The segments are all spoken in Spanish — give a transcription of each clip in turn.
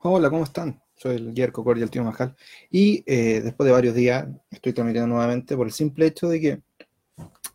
Hola, ¿cómo están? Soy el Yerko Cordial, el tío Majal. Y eh, después de varios días estoy transmitiendo nuevamente por el simple hecho de que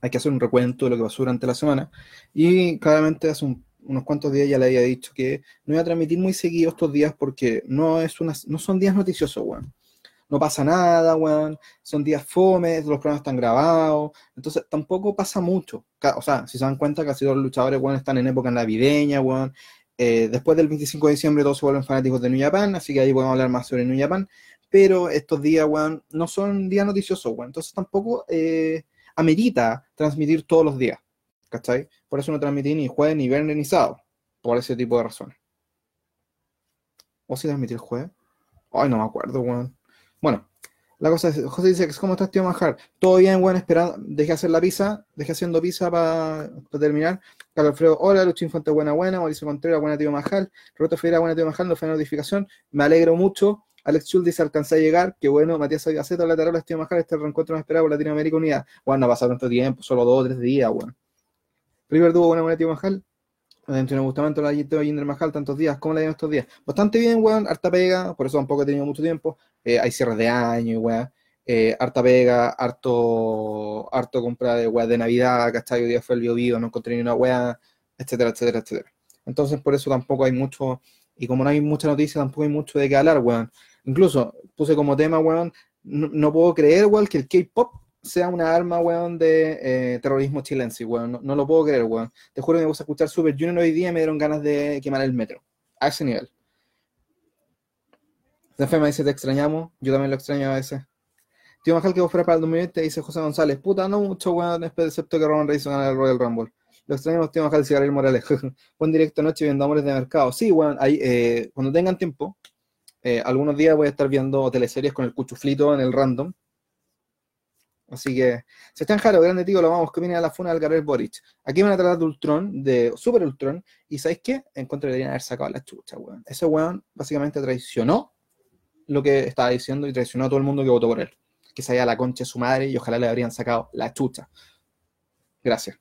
hay que hacer un recuento de lo que pasó durante la semana. Y claramente hace unos cuantos días ya le había dicho que no iba a transmitir muy seguido estos días porque no, es una, no son días noticiosos, weón. No pasa nada, weón. Son días fomes, los programas están grabados. Entonces tampoco pasa mucho. O sea, si se dan cuenta, casi todos los luchadores, weón, están en época navideña, weón. Eh, después del 25 de diciembre todos se vuelven fanáticos de New Japan, así que ahí podemos hablar más sobre New Japan. Pero estos días, weón, no son días noticiosos, weón. Entonces tampoco eh, amerita transmitir todos los días. ¿Cachai? Por eso no transmití ni jueves, ni viernes, ni sábado. Por ese tipo de razones. ¿O si transmití el jueves? Ay, no me acuerdo, weón. Bueno, la cosa es, José dice, ¿cómo estás, tío Majar? Todo bien, weón, esperando, dejé hacer la pizza, dejé haciendo pizza para terminar. Carlos Alfredo, hola, Lucho Infante, buena, buena. Mauricio Contreras, buena, tío Majal. Roberto Ferreira, buena, tío Majal, no fue notificación. Me alegro mucho. Alex Schultz dice, alcancé a llegar. Qué bueno, Matías Gaceta, hola, Tarola, tío Majal, este reencuentro no esperado por Latinoamérica Unida. Bueno, no ha pasado tanto tiempo, solo dos o tres días, weón. River Dubo, buena, buena, tío Majal. Dentro de Bustamante, la Teo Jinder Majal, tantos días. ¿Cómo la llevan estos días? Bastante bien, weón. Harta pega, por eso tampoco he tenido mucho tiempo. Eh, hay cierres de año, weón eh, harta pega, harto, harto compra de weas de Navidad, ¿cachai? Hoy día fue el bio, no encontré ni una wea, etcétera, etcétera, etcétera. Entonces, por eso tampoco hay mucho, y como no hay mucha noticia, tampoco hay mucho de qué hablar, weón. Incluso puse como tema, weón, no, puedo creer, weón, que el K-pop sea una arma, weón, de eh, terrorismo chilense, weón. No, lo puedo creer, weón. Te juro que me gusta escuchar Super Junior hoy día me dieron ganas de quemar el metro. A ese nivel. me dice, te extrañamos. Yo también lo extraño a veces. Tío Majal que vos fuera para el 2020, dice José González. Puta, no mucho, weón, excepto que Roman Reigns gana el Royal Rumble. Lo extrañamos, tío Majal y Gabriel Morales. Buen directo anoche viendo Amores de Mercado. Sí, weón, ahí, eh, cuando tengan tiempo, eh, algunos días voy a estar viendo teleseries con el cuchuflito en el random. Así que, se está en Jaro, grande tío, lo vamos, que viene a la funa del Gabriel Boric. Aquí van a tratar de Ultron, de Super Ultron, y ¿sabéis qué? Encuentro que deberían haber sacado la chucha, weón. Ese weón básicamente traicionó lo que estaba diciendo y traicionó a todo el mundo que votó por él que se haya la concha de su madre y ojalá le habrían sacado la chucha. Gracias.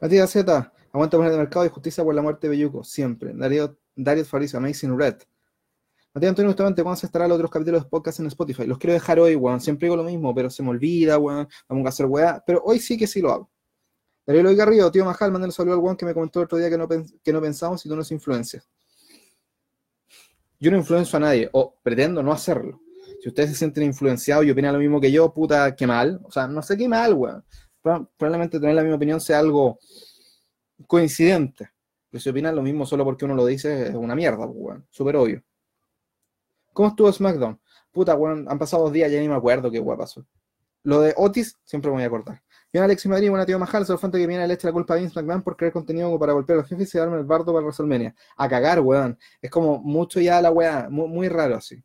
Matías Z, aguanta poner de mercado y justicia por la muerte de Belluco, siempre. Darío, Darío Farizo, Amazing Red. Matías Antonio, justamente, ¿cuándo se estará los otros capítulos de podcast en Spotify? Los quiero dejar hoy, weón. Siempre digo lo mismo, pero se me olvida, weón. Vamos a hacer weá. Pero hoy sí que sí lo hago. Darío Loy Garrido, tío Majal, manden un saludo al weón que me comentó el otro día que no, que no pensamos y tú nos influencias. Yo no influencio a nadie, o pretendo no hacerlo. Si ustedes se sienten influenciados y opinan lo mismo que yo, puta, qué mal. O sea, no sé qué mal, weón. Probablemente tener la misma opinión sea algo coincidente. Pero si opinan lo mismo solo porque uno lo dice, es una mierda, weón. Súper obvio. ¿Cómo estuvo SmackDown? Puta, weón, han pasado dos días, ya ni me acuerdo qué weón pasó. Lo de Otis, siempre me voy a cortar. Bien, Alexis Madrid, buena tío Majal, solo falta que viene a leche la culpa de Vince McMahon por crear contenido para golpear a los jefes y darme el bardo para WrestleMania. A cagar, weón. Es como mucho ya la weá, muy raro así.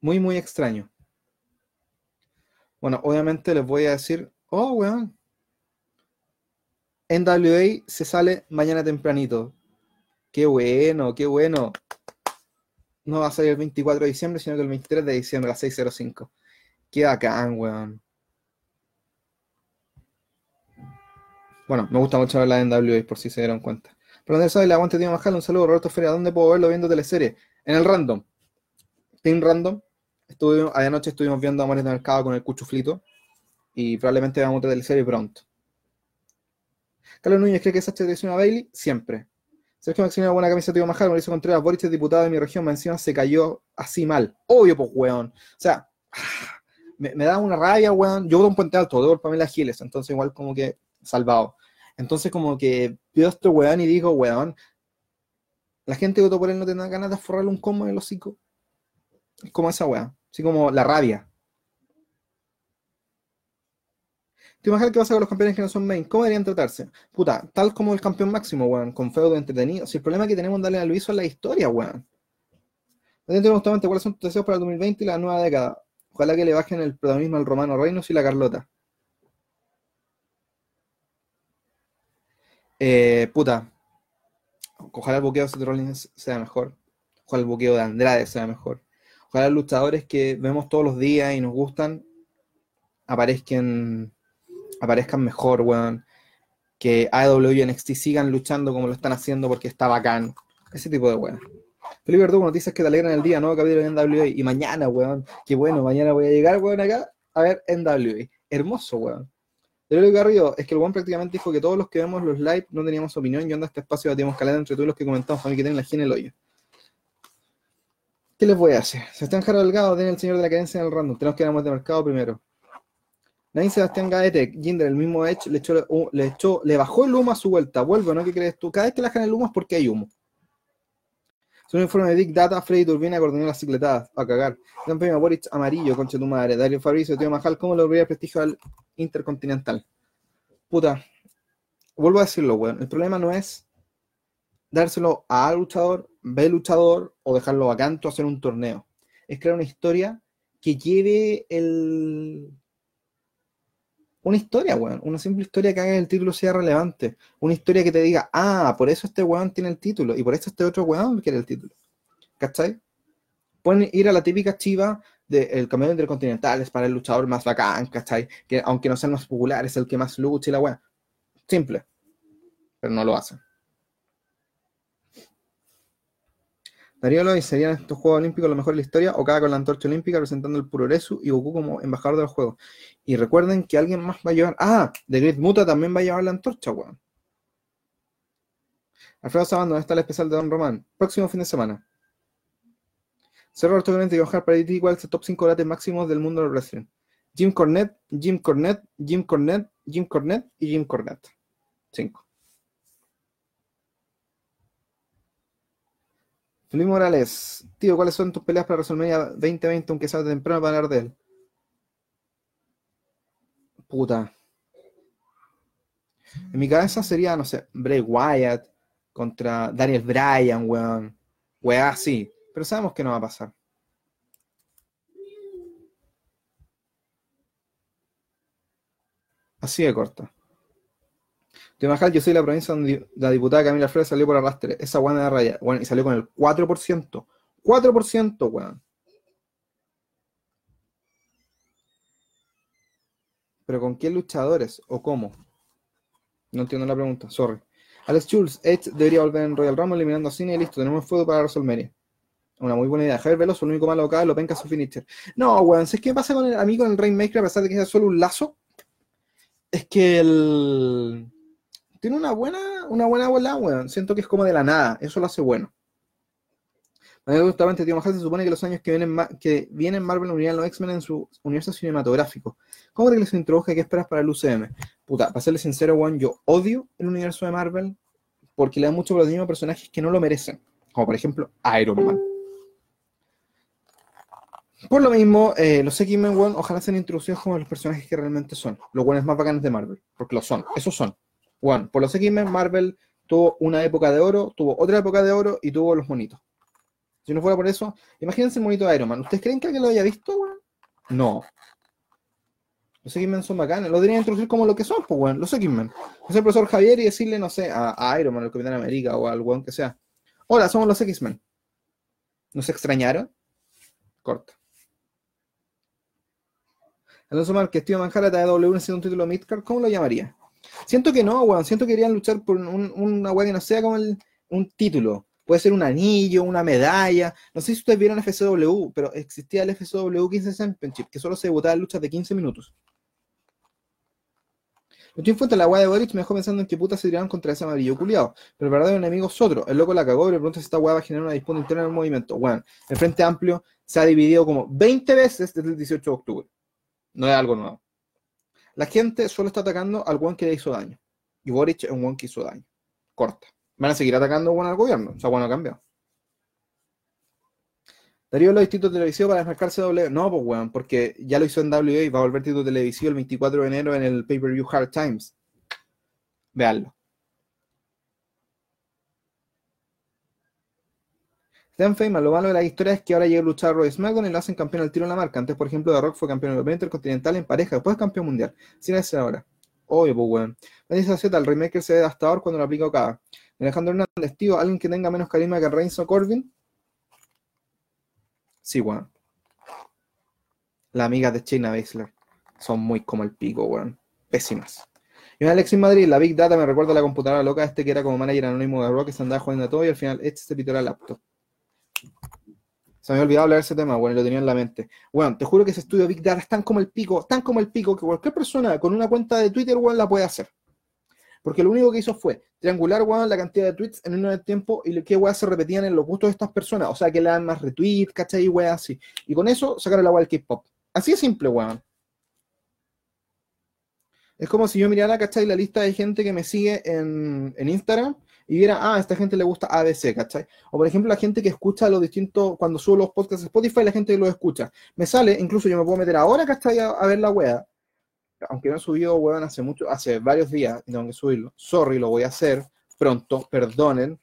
Muy, muy extraño. Bueno, obviamente les voy a decir, oh, weón. NWA se sale mañana tempranito. Qué bueno, qué bueno. No va a salir el 24 de diciembre, sino que el 23 de diciembre a las 6.05. Qué bacán, weón. Bueno, me gusta mucho ver la NWA, por si se dieron cuenta. Pero donde sabe, el aguante tío Majal, un saludo, Roberto Feria. ¿Dónde puedo verlo viendo teleserie? En el random. Team Random. Estuvimos, anoche estuvimos viendo Amores de Mercado con el Cuchuflito y probablemente vamos a ver serie pronto. Carlos Núñez cree que esa es una Bailey, siempre. Sergio Maximiliano, buena camisa, tío Majar, Mauricio Contreras, Boris es diputado de mi región, encima se cayó así mal. Obvio, pues, weón. O sea, me, da una rabia, weón. Yo voto un puente alto, debo por Pamela Giles, entonces igual como que salvado. Entonces como que veo a este weón y digo, weón, la gente que votó por él no tendrá ganas de forrarle un combo en el hocico. Es como esa weón. Así como la rabia. ¿Te imaginas qué pasa con los campeones que no son main? ¿Cómo deberían tratarse? Puta, tal como el campeón máximo, weón, con feudo entretenido. Si el problema que tenemos darle a Luis es la historia, weón. Justamente cuáles son tus deseos para el 2020 y la nueva década. Ojalá que le bajen el protagonismo al Romano Reinos y la Carlota. Eh, puta. Ojalá el buqueo de Rollins sea mejor. Ojalá el buqueo de Andrade sea mejor. Ojalá los luchadores que vemos todos los días y nos gustan aparezcan, aparezcan mejor, weón. que AEW y NXT sigan luchando como lo están haciendo porque está bacán. Ese tipo de weón. Felipe Verdugo, noticias que te alegran el día, nuevo capítulo de NWA. Y mañana, weón, qué bueno, mañana voy a llegar, weón, acá a ver NWA. Hermoso, weón. Pero lo Garrido es que el weón prácticamente dijo que todos los que vemos los live no teníamos opinión y onda este espacio batíamos caleta entre todos los que comentamos, a mí que tienen la en el hoyo. ¿Qué les voy a hacer? Se están Jaro Delgado, tiene el señor de la cadencia en el random. Tenemos que ir a de mercado primero. Nadie Sebastián Gaete, Jinder, el mismo Edge, le echó, le echó, le bajó el humo a su vuelta. Vuelve, ¿no? ¿Qué crees tú? Cada vez que le bajan el humo es porque hay humo. Es un informe de Big Data, Freddy Turbina coordinó las cicletadas, a cagar. Campeón Boric amarillo, concha tu madre. Dario Fabricio, tío Majal, ¿cómo le el prestigio al Intercontinental? Puta, vuelvo a decirlo, weón. El problema no es dárselo a luchador, B luchador o dejarlo vacante o hacer un torneo. Es crear una historia que lleve el. Una historia, weón. Una simple historia que haga que el título sea relevante. Una historia que te diga, ah, por eso este weón tiene el título y por eso este otro weón quiere el título. ¿Cachai? Pueden ir a la típica chiva del campeón intercontinental, es para el luchador más bacán, ¿cachai? Que aunque no sea el más popular, es el que más lucha y la weón. Simple. Pero no lo hacen. Darío ¿y serían estos Juegos Olímpicos lo mejor de la historia o cada con la antorcha olímpica presentando el Puroresu y Goku como embajador de los Juegos? Y recuerden que alguien más va a llevar. Ah, The Great Muta también va a llevar la antorcha, weón. Alfredo Sabando, ¿dónde está el especial de Don Román? Próximo fin de semana. Cerro ortográfico y Ojar para ti, ¿cuál es el top 5 gratis máximos del mundo del wrestling? Jim Cornette, Jim Cornette, Jim Cornette, Jim Cornette y Jim Cornette. 5. Felipe Morales, tío, ¿cuáles son tus peleas para WrestleMania 2020, aunque sea temprano para hablar de él? Puta. En mi cabeza sería, no sé, Bray Wyatt contra Daniel Bryan, weón. Weá, así. Pero sabemos que no va a pasar. Así de corta. Te yo soy la provincia donde la diputada Camila Flores salió por arrastre. Esa guana de raya. y salió con el 4%. 4%, weón. ¿Pero con qué luchadores o cómo? No entiendo la pregunta, sorry. Alex Jules, Edge debería volver en Royal Rumble eliminando a Cine y listo, tenemos fuego para WrestleMania. Una muy buena idea. Javier Veloso, el único malo acá, lo penca su finisher. No, weón, ¿sabes qué pasa con el amigo el Rainmaker a pesar de que sea solo un lazo? Es que el tiene una buena, una buena bola, weón. Siento que es como de la nada. Eso lo hace bueno. Justamente, tío se supone que los años que vienen, que vienen Marvel unirían los X-Men en su universo cinematográfico. ¿Cómo crees que les introduje? ¿Qué esperas para el UCM? Puta, para serle sincero, weón, yo odio el universo de Marvel porque le da mucho protagonismo a personajes que no lo merecen. Como por ejemplo Iron Man. Por lo mismo, eh, los X-Men, ojalá sean introducidos como los personajes que realmente son. Los buenos más bacanes de Marvel. Porque lo son. Esos son. Bueno, por los X-Men, Marvel tuvo una época de oro, tuvo otra época de oro y tuvo los monitos. Si no fuera por eso, imagínense el monito de Iron Man. ¿Ustedes creen que alguien lo haya visto, weón? No. Los X-Men son bacanes. Lo deberían introducir como lo que son, pues, weón. Los X-Men. O el profesor Javier y decirle, no sé, a, Iron Man, al Capitán América o al weón que sea. Hola, somos los X-Men. ¿Nos extrañaron? Corta. Alonso Márquez, tío Manjara, W un título Midcard, ¿cómo lo llamaría? Siento que no, weón. Siento que querían luchar por una weá que no sea como un título. Puede ser un anillo, una medalla. No sé si ustedes vieron FCW, pero existía el FCW 15 Championship, que solo se debutaba en luchas de 15 minutos. Lo estoy fuente la weá de Boric me dejó pensando en qué puta se tiraron contra ese amarillo culiado. Pero el verdadero enemigo es otro. El loco la cagó y le pregunta si esta weá va a generar una disputa interna en el movimiento. Bueno, el Frente Amplio se ha dividido como 20 veces desde el 18 de octubre. No es algo nuevo. La gente solo está atacando al one que le hizo daño. Y Boric es un one que hizo daño. Corta. Van a seguir atacando bueno al gobierno. O sea, bueno, cambiado. Darío los títulos televisivos para desmarcarse W. No, pues weón, porque ya lo hizo en WA y va a volver título televisivo el 24 de enero en el pay-per-view Hard Times. Veanlo. Stan Feynman, lo malo de la historia es que ahora llega a luchar a Roy SmackDown y lo hacen campeón al tiro en la marca. Antes, por ejemplo, The Rock fue campeón europeo intercontinental en pareja, después campeón mundial. Sin ese ahora. Obvio, pues, weón. Dice Z, el remake se ve hasta ahora cuando lo aplica cada. Alejandro Hernández, tío, ¿alguien que tenga menos carisma que Reigns o Corbin? Sí, weón. Las amigas de China Baszler son muy como el pico, weón. Pésimas. Y Alexis Madrid, la Big Data me recuerda a la computadora loca este que era como manager anónimo de Rock que se andaba jugando a todo y al final este se pitó la laptop. Se me había olvidado hablar de ese tema, bueno, lo tenía en la mente. Bueno, te juro que ese estudio Big Data es tan como el pico, tan como el pico, que cualquier persona con una cuenta de Twitter, weón, la puede hacer. Porque lo único que hizo fue triangular, weón, la cantidad de tweets en un tiempo y qué weas se repetían en los gustos de estas personas. O sea, que le dan más retweets, ¿cachai? Weas así. Y con eso sacaron la wea del K-pop. Así es simple, weón. Es como si yo mirara, ¿cachai? La lista de gente que me sigue en, en Instagram y viera, ah, a esta gente le gusta ABC, ¿cachai? O por ejemplo, la gente que escucha los distintos, cuando subo los podcasts de Spotify, la gente que los escucha. Me sale, incluso yo me puedo meter ahora, ¿cachai? A, ver la wea. Aunque no he subido, weón, hace mucho, hace varios días, tengo que subirlo. Sorry, lo voy a hacer pronto, perdonen.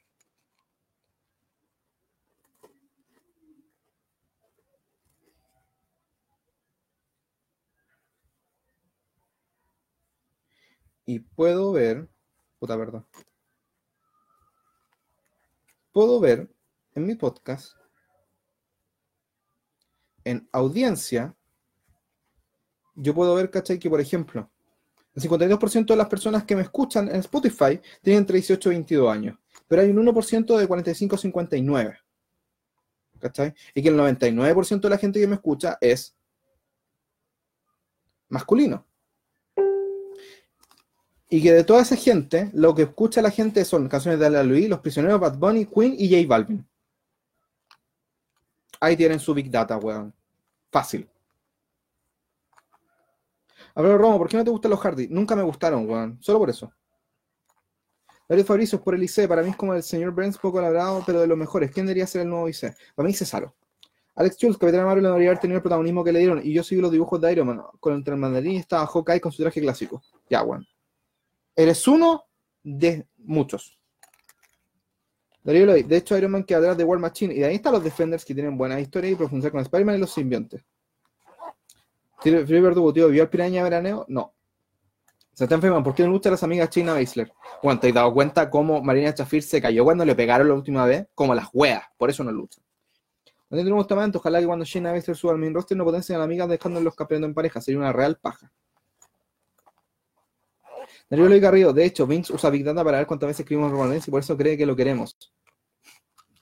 Y puedo ver, puta verdad, puedo ver en mi podcast, en audiencia, yo puedo ver, ¿cachai? Que por ejemplo, el 52% de las personas que me escuchan en Spotify tienen entre 18 y 22 años, pero hay un 1% de 45 a 59. ¿Cachai? Y que el 99% de la gente que me escucha es masculino. Y que de toda esa gente, lo que escucha la gente son canciones de Ala Luis, Los Prisioneros, Bad Bunny, Queen y J Balvin. Ahí tienen su Big Data, weón. Fácil. Ver, Romo, ¿por qué no te gustan los Hardy? Nunca me gustaron, weón. Solo por eso. Darío Fabricio por el IC. Para mí es como el señor Burns, poco labrado, pero de los mejores. ¿Quién debería ser el nuevo IC? Para mí, Cesaro. Alex Schultz, Capitán Marvel, no debería haber tenido el protagonismo que le dieron. Y yo sigo los dibujos de Iron Man. Con el mandarín estaba Hawkeye con su traje clásico. Ya, weón. Eres uno de muchos. Darío de hecho Iron Man queda atrás de War Machine y de ahí están los Defenders que tienen buena historia y profundizar con Spider-Man y los simbiontes. Felipe Verdugo, tío, ¿vio al piraña veraneo? No. Se está enfermando. ¿Por qué no gustan las amigas China Baszler? Bueno, ¿te has dado cuenta cómo Marina Chafir se cayó cuando le pegaron la última vez? Como las weas. Por eso no luchan. No tenemos tamaño. Ojalá que cuando China Baszler suba al main roster no potencien a la amiga dejando los en pareja. Sería una real paja. Darío Luis Garrido, de hecho, Vince usa Big Data para ver cuántas veces escribimos Romanense y por eso cree que lo queremos.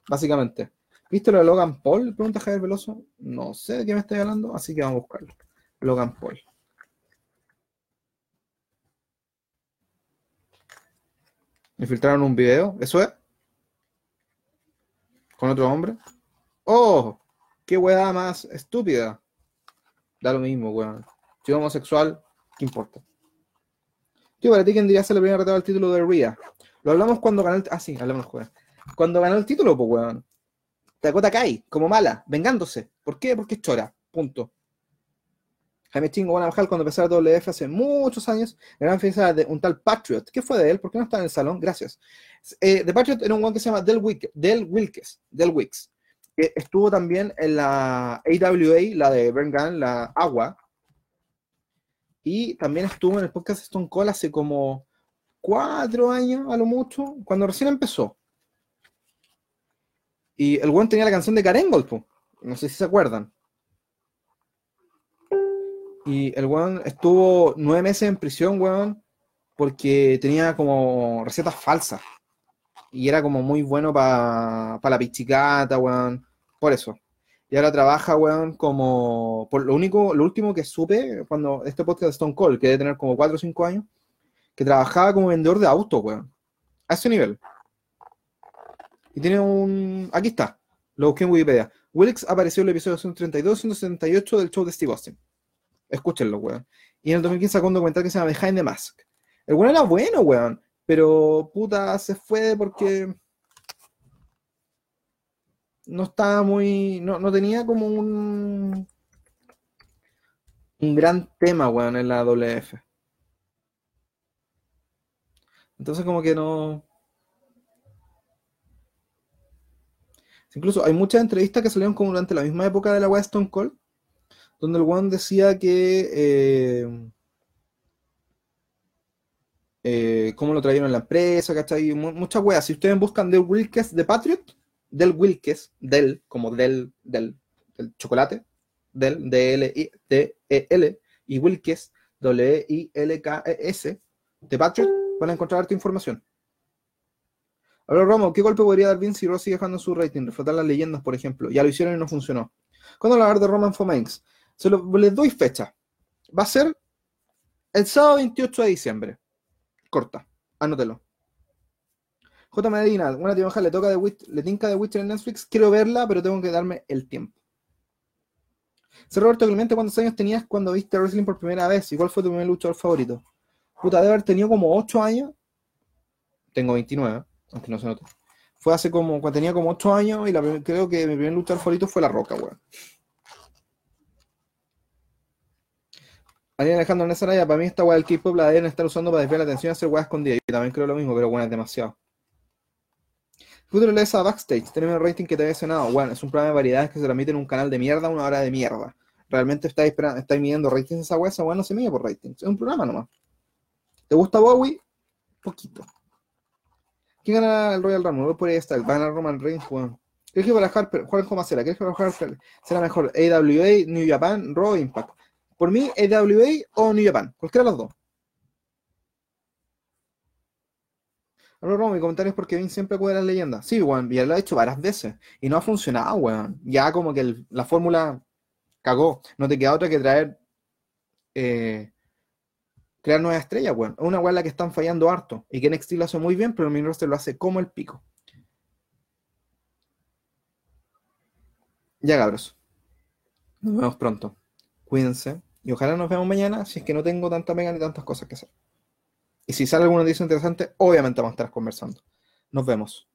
Básicamente. ¿Viste lo de Logan Paul? Pregunta Javier Veloso. No sé de qué me estoy hablando, así que vamos a buscarlo. Logan Paul. Me filtraron un video, ¿eso es? ¿Con otro hombre? ¡Oh! ¡Qué weá más estúpida! Da lo mismo, weón. Si homosexual, ¿qué importa? Tío, para ti, ¿quién diría ser la primera retada al título de Rhea? Lo hablamos cuando ganó el... Ah, sí, hablamos. Cuando ganó el título, pues, weón. Dakota Kai, como mala, vengándose. ¿Por qué? Porque es chora. Punto. Jaime Chingo, van a bajar cuando empezó la WF hace muchos años. Gran fiesta de un tal Patriot. ¿Qué fue de él? ¿Por qué no está en el salón? Gracias. Eh, de Patriot era un guan que se llama Del, Wick, Del Wilkes. Del Wicks. Que estuvo también en la AWA, la de Bern la Agua. Y también estuvo en el podcast Stone Cold hace como cuatro años, a lo mucho, cuando recién empezó. Y el weón tenía la canción de Karen Golpo. No sé si se acuerdan. Y el weón estuvo nueve meses en prisión, weón, porque tenía como recetas falsas. Y era como muy bueno para la pichicata, weón. Por eso. Y ahora trabaja, weón, como. Por lo único, lo último que supe cuando este podcast de Stone Cold, que debe tener como cuatro o cinco años, que trabajaba como vendedor de autos, weón. A ese nivel. Y tiene un. Aquí está. Lo busqué en Wikipedia. Wilkes apareció en el episodio 132 y 178 del show de Steve Austin. Escúchenlo, weón. Y en el 2015 sacó un documental que se llama Behind the Mask. El weón era bueno, weón. Pero puta, se fue porque no estaba muy. No, no tenía como un. Un gran tema, weón, en la WF. Entonces, como que no. Incluso hay muchas entrevistas que salieron como durante la misma época de la weá Stone Cold, donde el weón decía que. Eh, eh, cómo lo trajeron en la empresa, ¿cachai? Muchas weas. Si ustedes buscan The Wilkes de Patriot, del Wilkes, del, como del, del, del chocolate, del, D-L-I-D-E-L, y Wilkes, W-I-L-K-E-S, de Patriot, van a encontrar tu información. Ahora, Romo, ¿qué golpe podría dar Vince si Ross sigue dejando su rating? Reflotar las leyendas, por ejemplo. Ya lo hicieron y no funcionó. ¿Cuándo hablar de Roman Fomanx? Se lo, les doy fecha. Va a ser el sábado 28 de diciembre. Corta. Anótelo. J. Medina, una tía le toca de le tinca de Witcher en Netflix. Quiero verla, pero tengo que darme el tiempo. Sé Roberto Clemente, ¿cuántos años tenías cuando viste wrestling por primera vez? ¿Y cuál fue tu primer luchador favorito? Puta, debe haber tenido como 8 años. Tengo 29, aunque no se note. Fue hace como, cuando tenía como 8 años y creo que mi primer luchador favorito fue La Roca, weón. Alguien Alejandro Nesaraya, para mí esta weá del K-pop la deben estar usando para desviar la atención y hacer weá escondida. Yo también creo lo mismo, pero bueno, es demasiado. Futuro le a Backstage, tenemos el rating que te había mencionado. Bueno, es un programa de variedades que se transmite en un canal de mierda, una hora de mierda. Realmente estáis, estáis midiendo ratings esa weá, esa no se mide por ratings. Es un programa nomás. ¿Te gusta Bowie? Poquito. ¿Quién gana el Royal Rumble? por ahí está, va a Roman Reigns, weón. ¿Crees que para Harper, Juan Comacera, ¿crees que para Harper será mejor AWA, New Japan, Raw Impact? Por mí, AWA o New Japan, cualquiera de los dos. Mi comentario es porque Vince siempre acude a las leyendas. Sí, weón, ya lo ha hecho varias veces. Y no ha funcionado, weón. Ya como que la fórmula cagó. No te queda otra que traer. Eh, crear nuevas estrellas, weón. Una weón la que están fallando harto. Y que NXT lo hace muy bien, pero el main lo hace como el pico. Ya, cabros. Nos vemos pronto. Cuídense. Y ojalá nos veamos mañana si es que no tengo tanta mega ni tantas cosas que hacer. Y si sale alguna noticia interesante, obviamente vamos a estar conversando. Nos vemos.